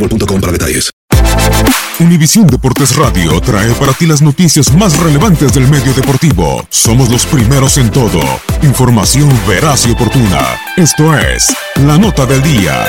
boostmobile.com para detalles. Univisión Deportes Radio trae para ti las noticias más relevantes del medio deportivo. Somos los primeros en todo. Información veraz y oportuna. Esto es La Nota del Día.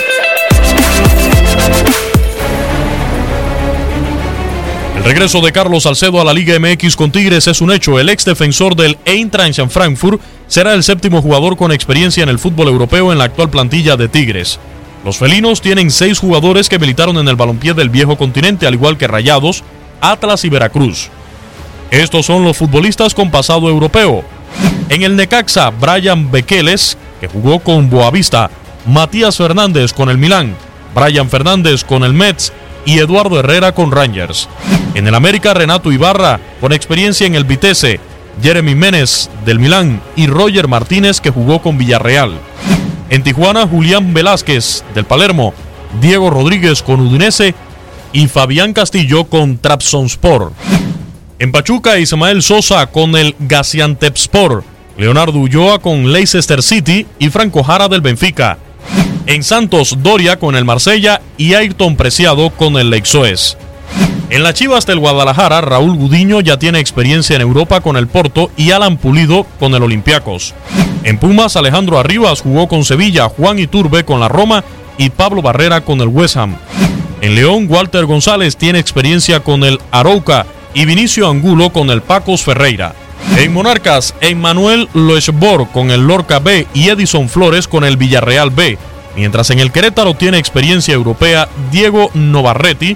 El regreso de Carlos Salcedo a la Liga MX con Tigres es un hecho. El ex defensor del Eintracht Frankfurt será el séptimo jugador con experiencia en el fútbol europeo en la actual plantilla de Tigres. Los felinos tienen seis jugadores que militaron en el balompié del viejo continente, al igual que Rayados, Atlas y Veracruz. Estos son los futbolistas con pasado europeo. En el Necaxa, Brian Bequeles, que jugó con Boavista, Matías Fernández con el Milán, Brian Fernández con el Mets y Eduardo Herrera con Rangers. En el América, Renato Ibarra, con experiencia en el Vitesse, Jeremy Ménez del Milán y Roger Martínez, que jugó con Villarreal. En Tijuana, Julián Velázquez del Palermo, Diego Rodríguez con Udinese y Fabián Castillo con Trabzonspor. En Pachuca, Ismael Sosa con el Gaziantepspor, Leonardo Ulloa con Leicester City y Franco Jara del Benfica. En Santos, Doria con el Marsella y Ayrton Preciado con el Leixoes. En las Chivas del Guadalajara, Raúl Gudiño ya tiene experiencia en Europa con el Porto y Alan Pulido con el Olympiacos. En Pumas, Alejandro Arribas jugó con Sevilla, Juan Iturbe con la Roma y Pablo Barrera con el West Ham. En León, Walter González tiene experiencia con el Arauca y Vinicio Angulo con el Pacos Ferreira. En Monarcas, Emmanuel Loesbor con el Lorca B y Edison Flores con el Villarreal B. Mientras en el Querétaro tiene experiencia europea Diego Novarretti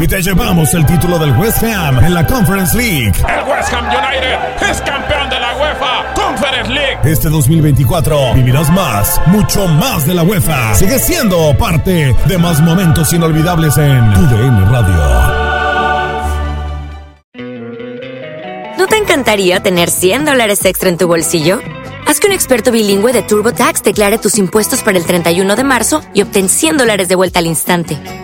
Y te llevamos el título del West Ham en la Conference League. El West Ham United es campeón de la UEFA Conference League. Este 2024 vivirás más, mucho más de la UEFA. Sigue siendo parte de más momentos inolvidables en TUDN Radio. ¿No te encantaría tener 100 dólares extra en tu bolsillo? Haz que un experto bilingüe de TurboTax declare tus impuestos para el 31 de marzo y obtén 100 dólares de vuelta al instante.